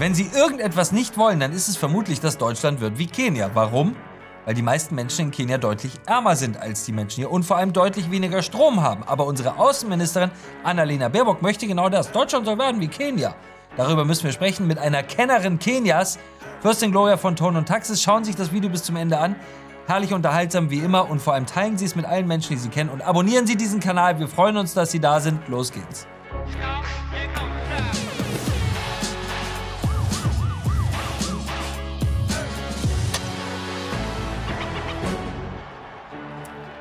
Wenn Sie irgendetwas nicht wollen, dann ist es vermutlich, dass Deutschland wird wie Kenia. Warum? Weil die meisten Menschen in Kenia deutlich ärmer sind als die Menschen hier und vor allem deutlich weniger Strom haben. Aber unsere Außenministerin Annalena Baerbock möchte genau das. Deutschland soll werden wie Kenia. Darüber müssen wir sprechen mit einer Kennerin Kenias. Fürstin Gloria von Ton und Taxis. Schauen Sie sich das Video bis zum Ende an. Herrlich unterhaltsam wie immer und vor allem teilen Sie es mit allen Menschen, die Sie kennen und abonnieren Sie diesen Kanal. Wir freuen uns, dass Sie da sind. Los geht's.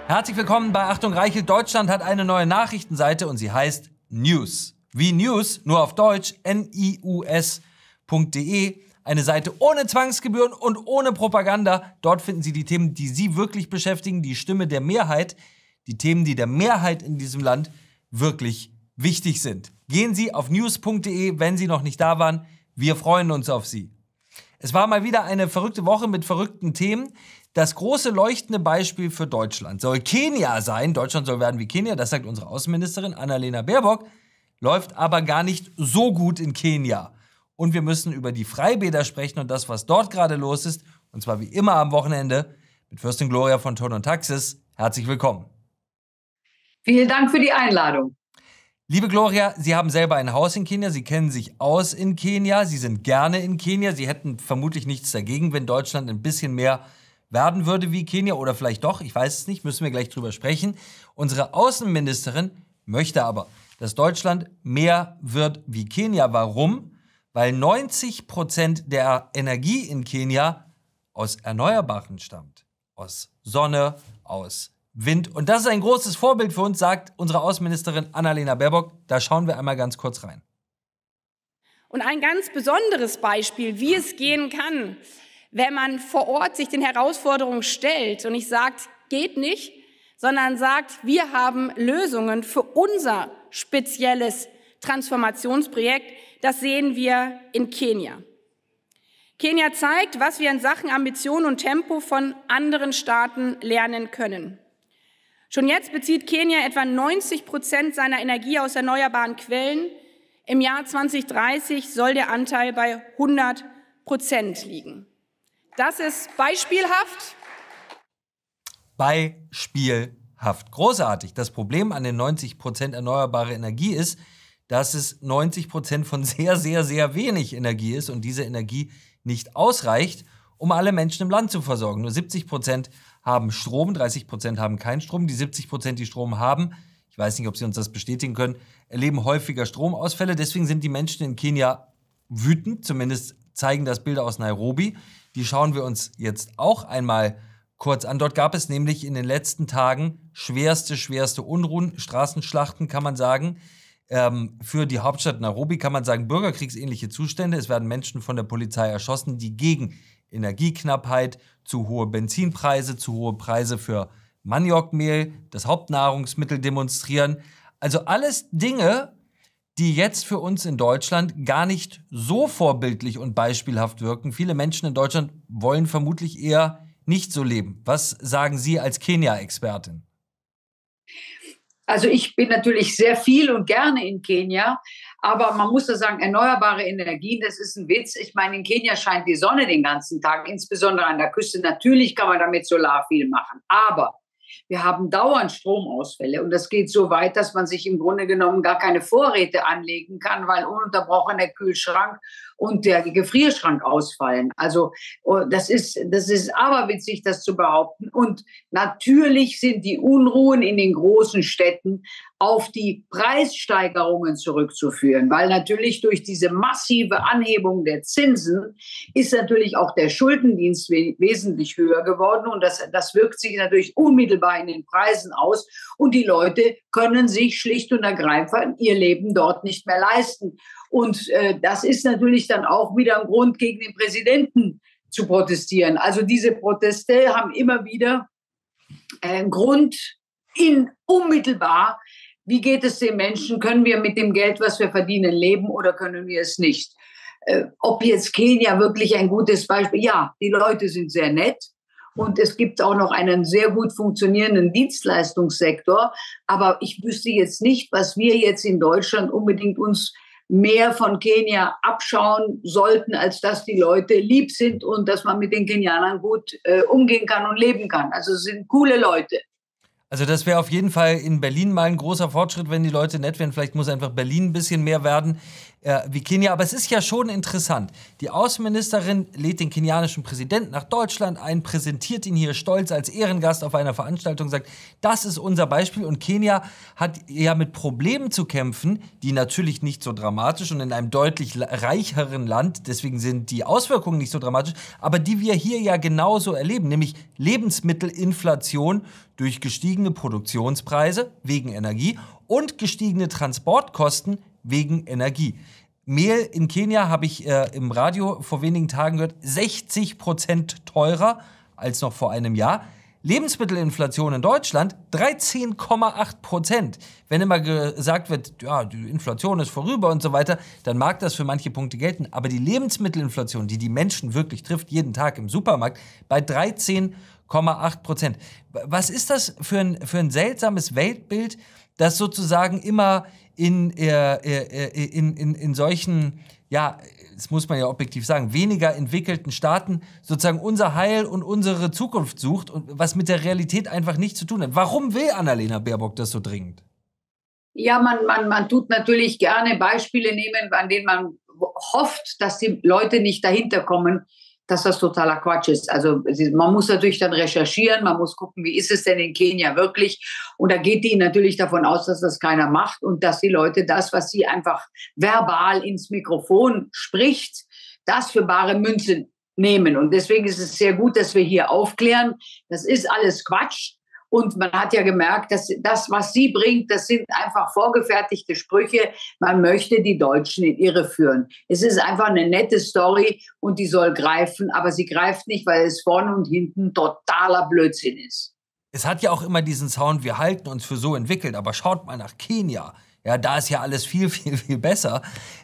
Herzlich willkommen bei Achtung Reichel. Deutschland hat eine neue Nachrichtenseite und sie heißt News. Wie News, nur auf Deutsch, nius.de. Eine Seite ohne Zwangsgebühren und ohne Propaganda. Dort finden Sie die Themen, die Sie wirklich beschäftigen, die Stimme der Mehrheit, die Themen, die der Mehrheit in diesem Land wirklich wichtig sind. Gehen Sie auf news.de, wenn Sie noch nicht da waren. Wir freuen uns auf Sie. Es war mal wieder eine verrückte Woche mit verrückten Themen. Das große leuchtende Beispiel für Deutschland soll Kenia sein. Deutschland soll werden wie Kenia, das sagt unsere Außenministerin Annalena Baerbock. Läuft aber gar nicht so gut in Kenia. Und wir müssen über die Freibäder sprechen und das, was dort gerade los ist. Und zwar wie immer am Wochenende mit Fürstin Gloria von Ton und Taxis. Herzlich willkommen. Vielen Dank für die Einladung. Liebe Gloria, Sie haben selber ein Haus in Kenia, Sie kennen sich aus in Kenia, Sie sind gerne in Kenia, Sie hätten vermutlich nichts dagegen, wenn Deutschland ein bisschen mehr werden würde wie Kenia oder vielleicht doch, ich weiß es nicht, müssen wir gleich drüber sprechen. Unsere Außenministerin möchte aber, dass Deutschland mehr wird wie Kenia. Warum? Weil 90 Prozent der Energie in Kenia aus Erneuerbaren stammt. Aus Sonne, aus Wind. Und das ist ein großes Vorbild für uns, sagt unsere Außenministerin Annalena Baerbock. Da schauen wir einmal ganz kurz rein. Und ein ganz besonderes Beispiel, wie es gehen kann, wenn man vor Ort sich den Herausforderungen stellt und nicht sagt, geht nicht, sondern sagt, wir haben Lösungen für unser spezielles Transformationsprojekt. Das sehen wir in Kenia. Kenia zeigt, was wir in Sachen Ambition und Tempo von anderen Staaten lernen können. Schon jetzt bezieht Kenia etwa 90 Prozent seiner Energie aus erneuerbaren Quellen. Im Jahr 2030 soll der Anteil bei 100 Prozent liegen. Das ist beispielhaft. Beispielhaft. Großartig. Das Problem an den 90 Prozent erneuerbare Energie ist, dass es 90 Prozent von sehr, sehr, sehr wenig Energie ist und diese Energie nicht ausreicht, um alle Menschen im Land zu versorgen. Nur 70 Prozent haben Strom, 30 Prozent haben keinen Strom. Die 70 Prozent, die Strom haben, ich weiß nicht, ob Sie uns das bestätigen können, erleben häufiger Stromausfälle. Deswegen sind die Menschen in Kenia wütend, zumindest zeigen das Bilder aus Nairobi. Die schauen wir uns jetzt auch einmal kurz an. Dort gab es nämlich in den letzten Tagen schwerste, schwerste Unruhen, Straßenschlachten, kann man sagen. Ähm, für die Hauptstadt Nairobi kann man sagen, bürgerkriegsähnliche Zustände. Es werden Menschen von der Polizei erschossen, die gegen Energieknappheit, zu hohe Benzinpreise, zu hohe Preise für Maniokmehl, das Hauptnahrungsmittel demonstrieren. Also alles Dinge, die jetzt für uns in Deutschland gar nicht so vorbildlich und beispielhaft wirken. Viele Menschen in Deutschland wollen vermutlich eher nicht so leben. Was sagen Sie als Kenia-Expertin? Also ich bin natürlich sehr viel und gerne in Kenia, aber man muss da sagen, erneuerbare Energien, das ist ein Witz. Ich meine, in Kenia scheint die Sonne den ganzen Tag, insbesondere an der Küste. Natürlich kann man damit Solar viel machen, aber wir haben dauernd Stromausfälle und das geht so weit, dass man sich im Grunde genommen gar keine Vorräte anlegen kann, weil ununterbrochen der Kühlschrank und der Gefrierschrank ausfallen. Also oh, das ist, das ist aberwitzig, das zu behaupten. Und natürlich sind die Unruhen in den großen Städten auf die Preissteigerungen zurückzuführen, weil natürlich durch diese massive Anhebung der Zinsen ist natürlich auch der Schuldendienst wesentlich höher geworden und das, das wirkt sich natürlich unmittelbar in den Preisen aus und die Leute können sich schlicht und ergreifend ihr Leben dort nicht mehr leisten. Und äh, das ist natürlich dann auch wieder ein Grund, gegen den Präsidenten zu protestieren. Also diese Proteste haben immer wieder einen äh, Grund in unmittelbar, wie geht es den Menschen? Können wir mit dem Geld, was wir verdienen, leben oder können wir es nicht? Äh, ob jetzt Kenia wirklich ein gutes Beispiel? Ja, die Leute sind sehr nett. Und es gibt auch noch einen sehr gut funktionierenden Dienstleistungssektor. Aber ich wüsste jetzt nicht, was wir jetzt in Deutschland unbedingt uns mehr von Kenia abschauen sollten, als dass die Leute lieb sind und dass man mit den Kenianern gut äh, umgehen kann und leben kann. Also es sind coole Leute. Also das wäre auf jeden Fall in Berlin mal ein großer Fortschritt, wenn die Leute nett wären. Vielleicht muss einfach Berlin ein bisschen mehr werden äh, wie Kenia. Aber es ist ja schon interessant. Die Außenministerin lädt den kenianischen Präsidenten nach Deutschland ein, präsentiert ihn hier stolz als Ehrengast auf einer Veranstaltung, sagt, das ist unser Beispiel. Und Kenia hat ja mit Problemen zu kämpfen, die natürlich nicht so dramatisch und in einem deutlich reicheren Land, deswegen sind die Auswirkungen nicht so dramatisch, aber die wir hier ja genauso erleben, nämlich Lebensmittelinflation durch gestiegene Produktionspreise wegen Energie und gestiegene Transportkosten wegen Energie. Mehl in Kenia habe ich äh, im Radio vor wenigen Tagen gehört, 60 Prozent teurer als noch vor einem Jahr. Lebensmittelinflation in Deutschland 13,8 Prozent. Wenn immer gesagt wird, ja, die Inflation ist vorüber und so weiter, dann mag das für manche Punkte gelten. Aber die Lebensmittelinflation, die die Menschen wirklich trifft, jeden Tag im Supermarkt, bei 13,8 Prozent. Was ist das für ein, für ein seltsames Weltbild, das sozusagen immer in, äh, äh, äh, in, in, in solchen, ja, das muss man ja objektiv sagen, weniger entwickelten Staaten sozusagen unser Heil und unsere Zukunft sucht und was mit der Realität einfach nichts zu tun hat. Warum will Annalena Baerbock das so dringend? Ja, man, man, man tut natürlich gerne Beispiele nehmen, an denen man hofft, dass die Leute nicht dahinter kommen, dass das totaler Quatsch ist. Also man muss natürlich dann recherchieren, man muss gucken, wie ist es denn in Kenia wirklich. Und da geht die natürlich davon aus, dass das keiner macht und dass die Leute das, was sie einfach verbal ins Mikrofon spricht, das für bare Münze nehmen. Und deswegen ist es sehr gut, dass wir hier aufklären. Das ist alles Quatsch. Und man hat ja gemerkt, dass das, was sie bringt, das sind einfach vorgefertigte Sprüche. Man möchte die Deutschen in Irre führen. Es ist einfach eine nette Story und die soll greifen, aber sie greift nicht, weil es vorne und hinten totaler Blödsinn ist. Es hat ja auch immer diesen Sound, wir halten uns für so entwickelt, aber schaut mal nach Kenia. Ja, da ist ja alles viel, viel, viel besser.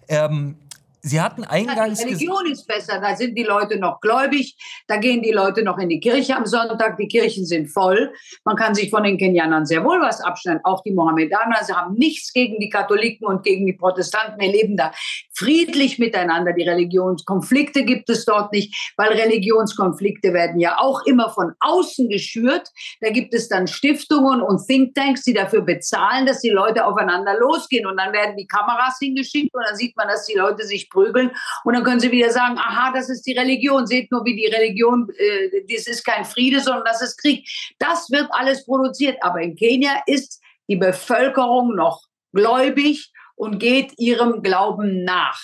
Ähm, Sie hatten eingangs. Die Religion ist besser, da sind die Leute noch gläubig, da gehen die Leute noch in die Kirche am Sonntag, die Kirchen sind voll. Man kann sich von den Kenianern sehr wohl was abschneiden. Auch die Mohammedaner, sie haben nichts gegen die Katholiken und gegen die Protestanten. Wir leben da friedlich miteinander. Die Religionskonflikte gibt es dort nicht, weil Religionskonflikte werden ja auch immer von außen geschürt. Da gibt es dann Stiftungen und Thinktanks, die dafür bezahlen, dass die Leute aufeinander losgehen. Und dann werden die Kameras hingeschickt und dann sieht man, dass die Leute sich prügeln. Und dann können sie wieder sagen, aha, das ist die Religion. Seht nur, wie die Religion, äh, das ist kein Friede, sondern das ist Krieg. Das wird alles produziert. Aber in Kenia ist die Bevölkerung noch gläubig und geht ihrem Glauben nach.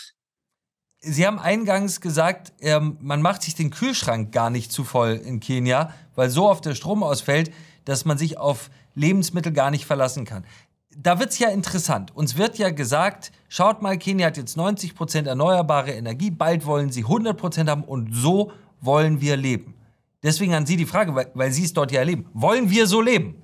Sie haben eingangs gesagt, ähm, man macht sich den Kühlschrank gar nicht zu voll in Kenia, weil so oft der Strom ausfällt, dass man sich auf Lebensmittel gar nicht verlassen kann da wird es ja interessant. Uns wird ja gesagt, schaut mal, Kenia hat jetzt 90 Prozent erneuerbare Energie, bald wollen sie 100 Prozent haben und so wollen wir leben. Deswegen an Sie die Frage, weil, weil Sie es dort ja erleben. Wollen wir so leben?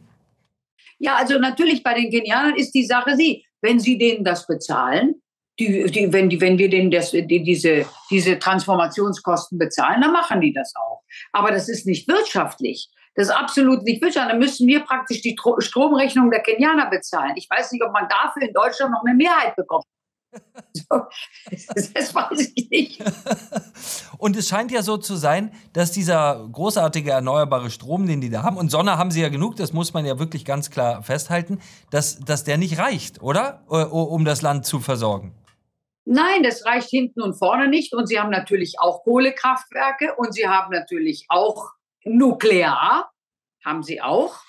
Ja, also natürlich bei den Kenianern ist die Sache sie, wenn Sie denen das bezahlen, die, die, wenn, die, wenn wir denen das, die, diese, diese Transformationskosten bezahlen, dann machen die das auch. Aber das ist nicht wirtschaftlich. Das ist absolut nicht wirtschaftlich. Dann müssen wir praktisch die Stromrechnung der Kenianer bezahlen. Ich weiß nicht, ob man dafür in Deutschland noch eine Mehrheit bekommt. das weiß ich nicht. Und es scheint ja so zu sein, dass dieser großartige erneuerbare Strom, den die da haben, und Sonne haben sie ja genug, das muss man ja wirklich ganz klar festhalten, dass, dass der nicht reicht, oder? Um das Land zu versorgen. Nein, das reicht hinten und vorne nicht. Und sie haben natürlich auch Kohlekraftwerke und sie haben natürlich auch Nuklear haben sie auch.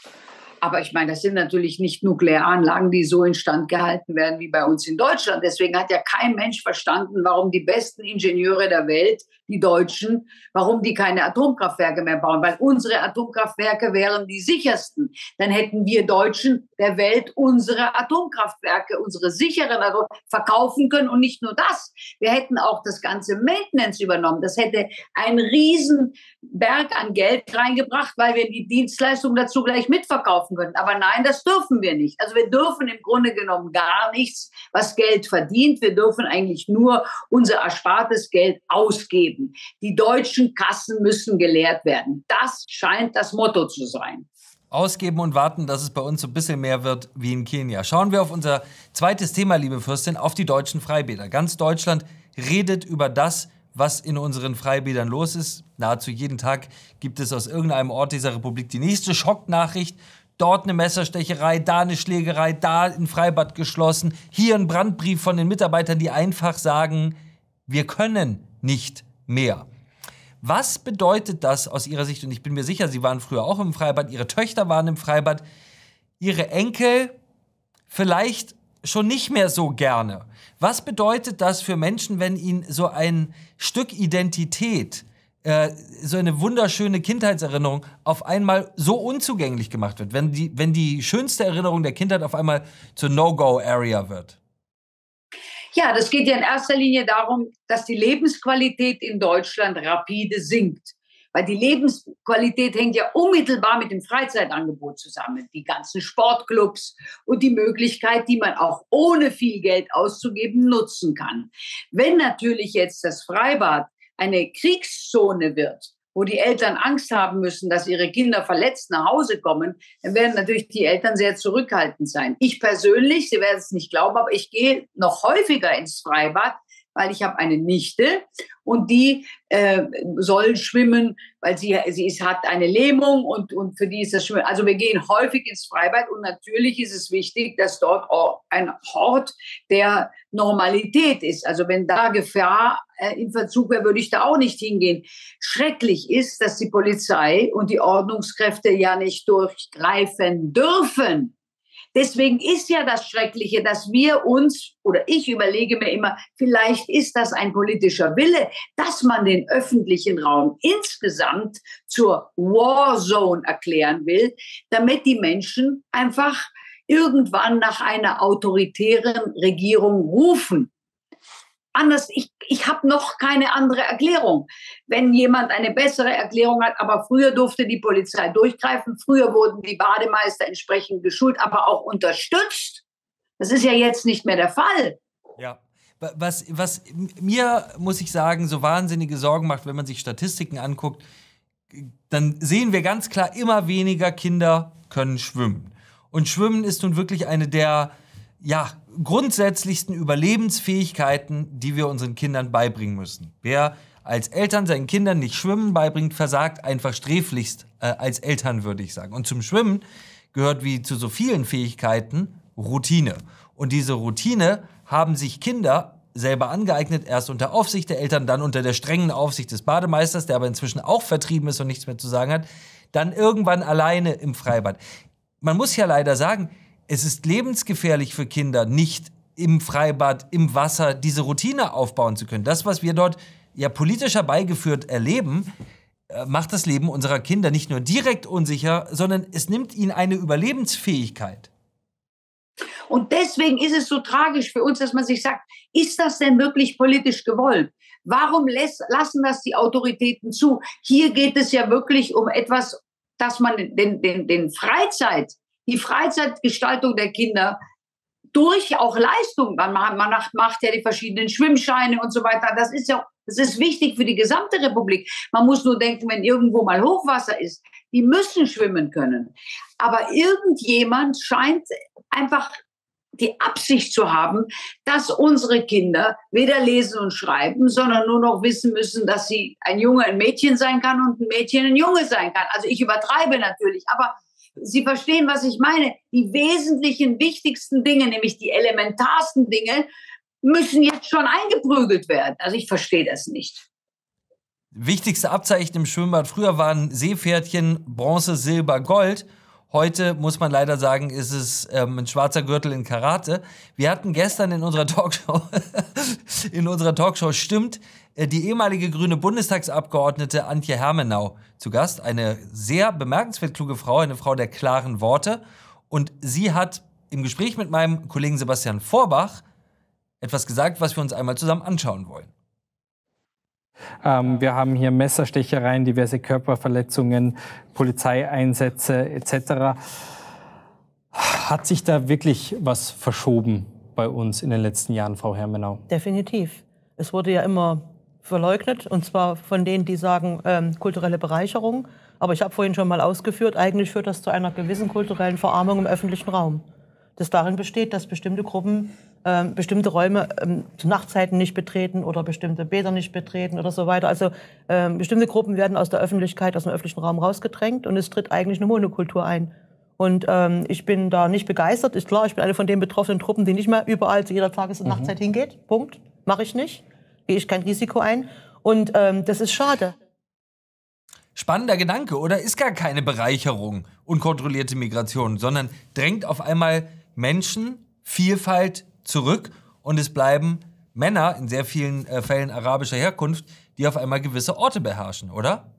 Aber ich meine, das sind natürlich nicht Nuklearanlagen, die so instand gehalten werden wie bei uns in Deutschland. Deswegen hat ja kein Mensch verstanden, warum die besten Ingenieure der Welt, die Deutschen, warum die keine Atomkraftwerke mehr bauen. Weil unsere Atomkraftwerke wären die sichersten. Dann hätten wir Deutschen der Welt unsere Atomkraftwerke, unsere sicheren Atom verkaufen können. Und nicht nur das. Wir hätten auch das ganze Maintenance übernommen. Das hätte einen riesen Berg an Geld reingebracht, weil wir die Dienstleistung dazu gleich mitverkaufen kaufen können. Aber nein, das dürfen wir nicht. Also wir dürfen im Grunde genommen gar nichts, was Geld verdient. Wir dürfen eigentlich nur unser erspartes Geld ausgeben. Die deutschen Kassen müssen geleert werden. Das scheint das Motto zu sein. ausgeben und warten, dass es bei uns so ein bisschen mehr wird wie in Kenia. Schauen wir auf unser zweites Thema, liebe Fürstin, auf die deutschen Freibäder. Ganz Deutschland redet über das, was in unseren Freibädern los ist. Nahezu jeden Tag gibt es aus irgendeinem Ort dieser Republik die nächste Schocknachricht. Dort eine Messerstecherei, da eine Schlägerei, da ein Freibad geschlossen, hier ein Brandbrief von den Mitarbeitern, die einfach sagen, wir können nicht mehr. Was bedeutet das aus Ihrer Sicht? Und ich bin mir sicher, Sie waren früher auch im Freibad, Ihre Töchter waren im Freibad, Ihre Enkel vielleicht schon nicht mehr so gerne. Was bedeutet das für Menschen, wenn ihnen so ein Stück Identität, äh, so eine wunderschöne Kindheitserinnerung auf einmal so unzugänglich gemacht wird? Wenn die, wenn die schönste Erinnerung der Kindheit auf einmal zur No-Go-Area wird? Ja, das geht ja in erster Linie darum, dass die Lebensqualität in Deutschland rapide sinkt. Weil die Lebensqualität hängt ja unmittelbar mit dem Freizeitangebot zusammen. Die ganzen Sportclubs und die Möglichkeit, die man auch ohne viel Geld auszugeben nutzen kann. Wenn natürlich jetzt das Freibad eine Kriegszone wird, wo die Eltern Angst haben müssen, dass ihre Kinder verletzt nach Hause kommen, dann werden natürlich die Eltern sehr zurückhaltend sein. Ich persönlich, Sie werden es nicht glauben, aber ich gehe noch häufiger ins Freibad, weil ich habe eine Nichte und die äh, soll schwimmen, weil sie, sie ist, hat eine Lähmung und, und für die ist das Schwimmen. Also wir gehen häufig ins Freibad und natürlich ist es wichtig, dass dort ein Ort der Normalität ist. Also wenn da Gefahr äh, in Verzug wäre, würde ich da auch nicht hingehen. Schrecklich ist, dass die Polizei und die Ordnungskräfte ja nicht durchgreifen dürfen. Deswegen ist ja das Schreckliche, dass wir uns, oder ich überlege mir immer, vielleicht ist das ein politischer Wille, dass man den öffentlichen Raum insgesamt zur Warzone erklären will, damit die Menschen einfach irgendwann nach einer autoritären Regierung rufen anders, ich, ich habe noch keine andere Erklärung. Wenn jemand eine bessere Erklärung hat, aber früher durfte die Polizei durchgreifen, früher wurden die Bademeister entsprechend geschult, aber auch unterstützt. Das ist ja jetzt nicht mehr der Fall. Ja. Was, was mir, muss ich sagen, so wahnsinnige Sorgen macht, wenn man sich Statistiken anguckt, dann sehen wir ganz klar, immer weniger Kinder können schwimmen. Und Schwimmen ist nun wirklich eine der ja, grundsätzlichsten Überlebensfähigkeiten, die wir unseren Kindern beibringen müssen. Wer als Eltern seinen Kindern nicht Schwimmen beibringt, versagt einfach sträflichst äh, als Eltern, würde ich sagen. Und zum Schwimmen gehört wie zu so vielen Fähigkeiten Routine. Und diese Routine haben sich Kinder selber angeeignet, erst unter Aufsicht der Eltern, dann unter der strengen Aufsicht des Bademeisters, der aber inzwischen auch vertrieben ist und nichts mehr zu sagen hat, dann irgendwann alleine im Freibad. Man muss ja leider sagen, es ist lebensgefährlich für Kinder, nicht im Freibad, im Wasser diese Routine aufbauen zu können. Das, was wir dort ja politisch herbeigeführt erleben, äh, macht das Leben unserer Kinder nicht nur direkt unsicher, sondern es nimmt ihnen eine Überlebensfähigkeit. Und deswegen ist es so tragisch für uns, dass man sich sagt, ist das denn wirklich politisch gewollt? Warum lassen das die Autoritäten zu? Hier geht es ja wirklich um etwas, dass man den, den, den Freizeit, die Freizeitgestaltung der Kinder durch auch Leistung. Man macht, macht ja die verschiedenen Schwimmscheine und so weiter. Das ist ja, das ist wichtig für die gesamte Republik. Man muss nur denken, wenn irgendwo mal Hochwasser ist, die müssen schwimmen können. Aber irgendjemand scheint einfach die Absicht zu haben, dass unsere Kinder weder lesen und schreiben, sondern nur noch wissen müssen, dass sie ein Junge ein Mädchen sein kann und ein Mädchen ein Junge sein kann. Also ich übertreibe natürlich, aber Sie verstehen, was ich meine. Die wesentlichen, wichtigsten Dinge, nämlich die elementarsten Dinge, müssen jetzt schon eingeprügelt werden. Also ich verstehe das nicht. Wichtigste Abzeichen im Schwimmbad früher waren Seepferdchen, Bronze, Silber, Gold. Heute muss man leider sagen, ist es ähm, ein schwarzer Gürtel in Karate. Wir hatten gestern in unserer Talkshow, in unserer Talkshow stimmt, äh, die ehemalige grüne Bundestagsabgeordnete Antje Hermenau zu Gast. Eine sehr bemerkenswert kluge Frau, eine Frau der klaren Worte. Und sie hat im Gespräch mit meinem Kollegen Sebastian Vorbach etwas gesagt, was wir uns einmal zusammen anschauen wollen. Ähm, wir haben hier Messerstechereien, diverse Körperverletzungen, Polizeieinsätze etc. Hat sich da wirklich was verschoben bei uns in den letzten Jahren, Frau Hermenau? Definitiv. Es wurde ja immer verleugnet, und zwar von denen, die sagen, ähm, kulturelle Bereicherung. Aber ich habe vorhin schon mal ausgeführt, eigentlich führt das zu einer gewissen kulturellen Verarmung im öffentlichen Raum. Das darin besteht, dass bestimmte Gruppen äh, bestimmte Räume ähm, zu Nachtzeiten nicht betreten oder bestimmte Bäder nicht betreten oder so weiter. Also äh, bestimmte Gruppen werden aus der Öffentlichkeit, aus dem öffentlichen Raum rausgedrängt und es tritt eigentlich eine Monokultur ein. Und ähm, ich bin da nicht begeistert. Ist klar, ich bin eine von den betroffenen Truppen, die nicht mehr überall zu jeder Tages- und mhm. Nachtzeit hingeht. Punkt. Mache ich nicht. Gehe ich kein Risiko ein. Und ähm, das ist schade. Spannender Gedanke, oder? Ist gar keine Bereicherung unkontrollierte Migration, sondern drängt auf einmal Menschen, Vielfalt zurück und es bleiben Männer, in sehr vielen äh, Fällen arabischer Herkunft, die auf einmal gewisse Orte beherrschen, oder?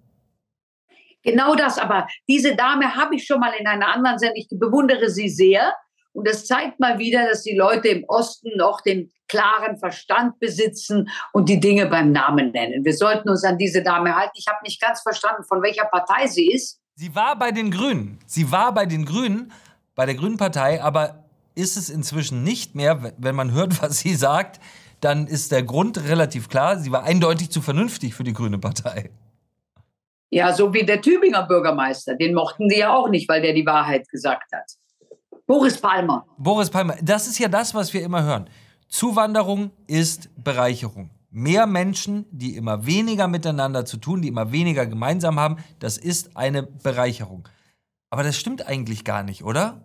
Genau das, aber diese Dame habe ich schon mal in einer anderen Sendung, ich bewundere sie sehr. Und das zeigt mal wieder, dass die Leute im Osten noch den klaren Verstand besitzen und die Dinge beim Namen nennen. Wir sollten uns an diese Dame halten. Ich habe nicht ganz verstanden, von welcher Partei sie ist. Sie war bei den Grünen. Sie war bei den Grünen, bei der Grünen Partei, aber ist es inzwischen nicht mehr, wenn man hört, was sie sagt, dann ist der Grund relativ klar. Sie war eindeutig zu vernünftig für die Grüne Partei. Ja, so wie der Tübinger Bürgermeister. Den mochten sie ja auch nicht, weil der die Wahrheit gesagt hat. Boris Palmer. Boris Palmer. Das ist ja das, was wir immer hören. Zuwanderung ist Bereicherung. Mehr Menschen, die immer weniger miteinander zu tun, die immer weniger gemeinsam haben, das ist eine Bereicherung. Aber das stimmt eigentlich gar nicht, oder?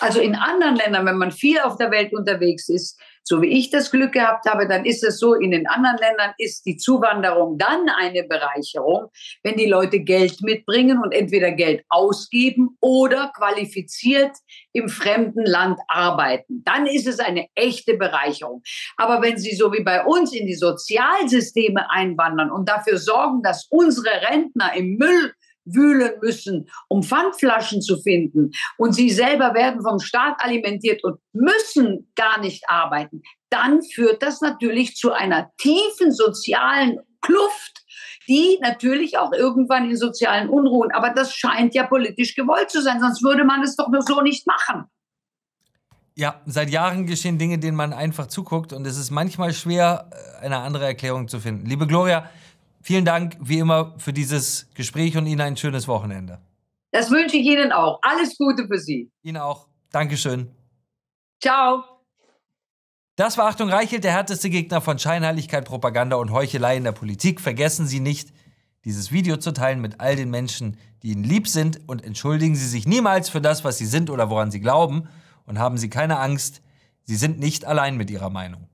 Also in anderen Ländern, wenn man viel auf der Welt unterwegs ist, so wie ich das Glück gehabt habe, dann ist es so, in den anderen Ländern ist die Zuwanderung dann eine Bereicherung, wenn die Leute Geld mitbringen und entweder Geld ausgeben oder qualifiziert im fremden Land arbeiten. Dann ist es eine echte Bereicherung. Aber wenn sie so wie bei uns in die Sozialsysteme einwandern und dafür sorgen, dass unsere Rentner im Müll wühlen müssen, um Pfandflaschen zu finden. Und sie selber werden vom Staat alimentiert und müssen gar nicht arbeiten. Dann führt das natürlich zu einer tiefen sozialen Kluft, die natürlich auch irgendwann in sozialen Unruhen, aber das scheint ja politisch gewollt zu sein, sonst würde man es doch nur so nicht machen. Ja, seit Jahren geschehen Dinge, denen man einfach zuguckt und es ist manchmal schwer, äh, eine andere Erklärung zu finden. Liebe Gloria, Vielen Dank wie immer für dieses Gespräch und Ihnen ein schönes Wochenende. Das wünsche ich Ihnen auch. Alles Gute für Sie. Ihnen auch. Dankeschön. Ciao. Das war Achtung Reichelt, der härteste Gegner von Scheinheiligkeit, Propaganda und Heuchelei in der Politik. Vergessen Sie nicht, dieses Video zu teilen mit all den Menschen, die Ihnen lieb sind und entschuldigen Sie sich niemals für das, was Sie sind oder woran Sie glauben und haben Sie keine Angst, Sie sind nicht allein mit Ihrer Meinung.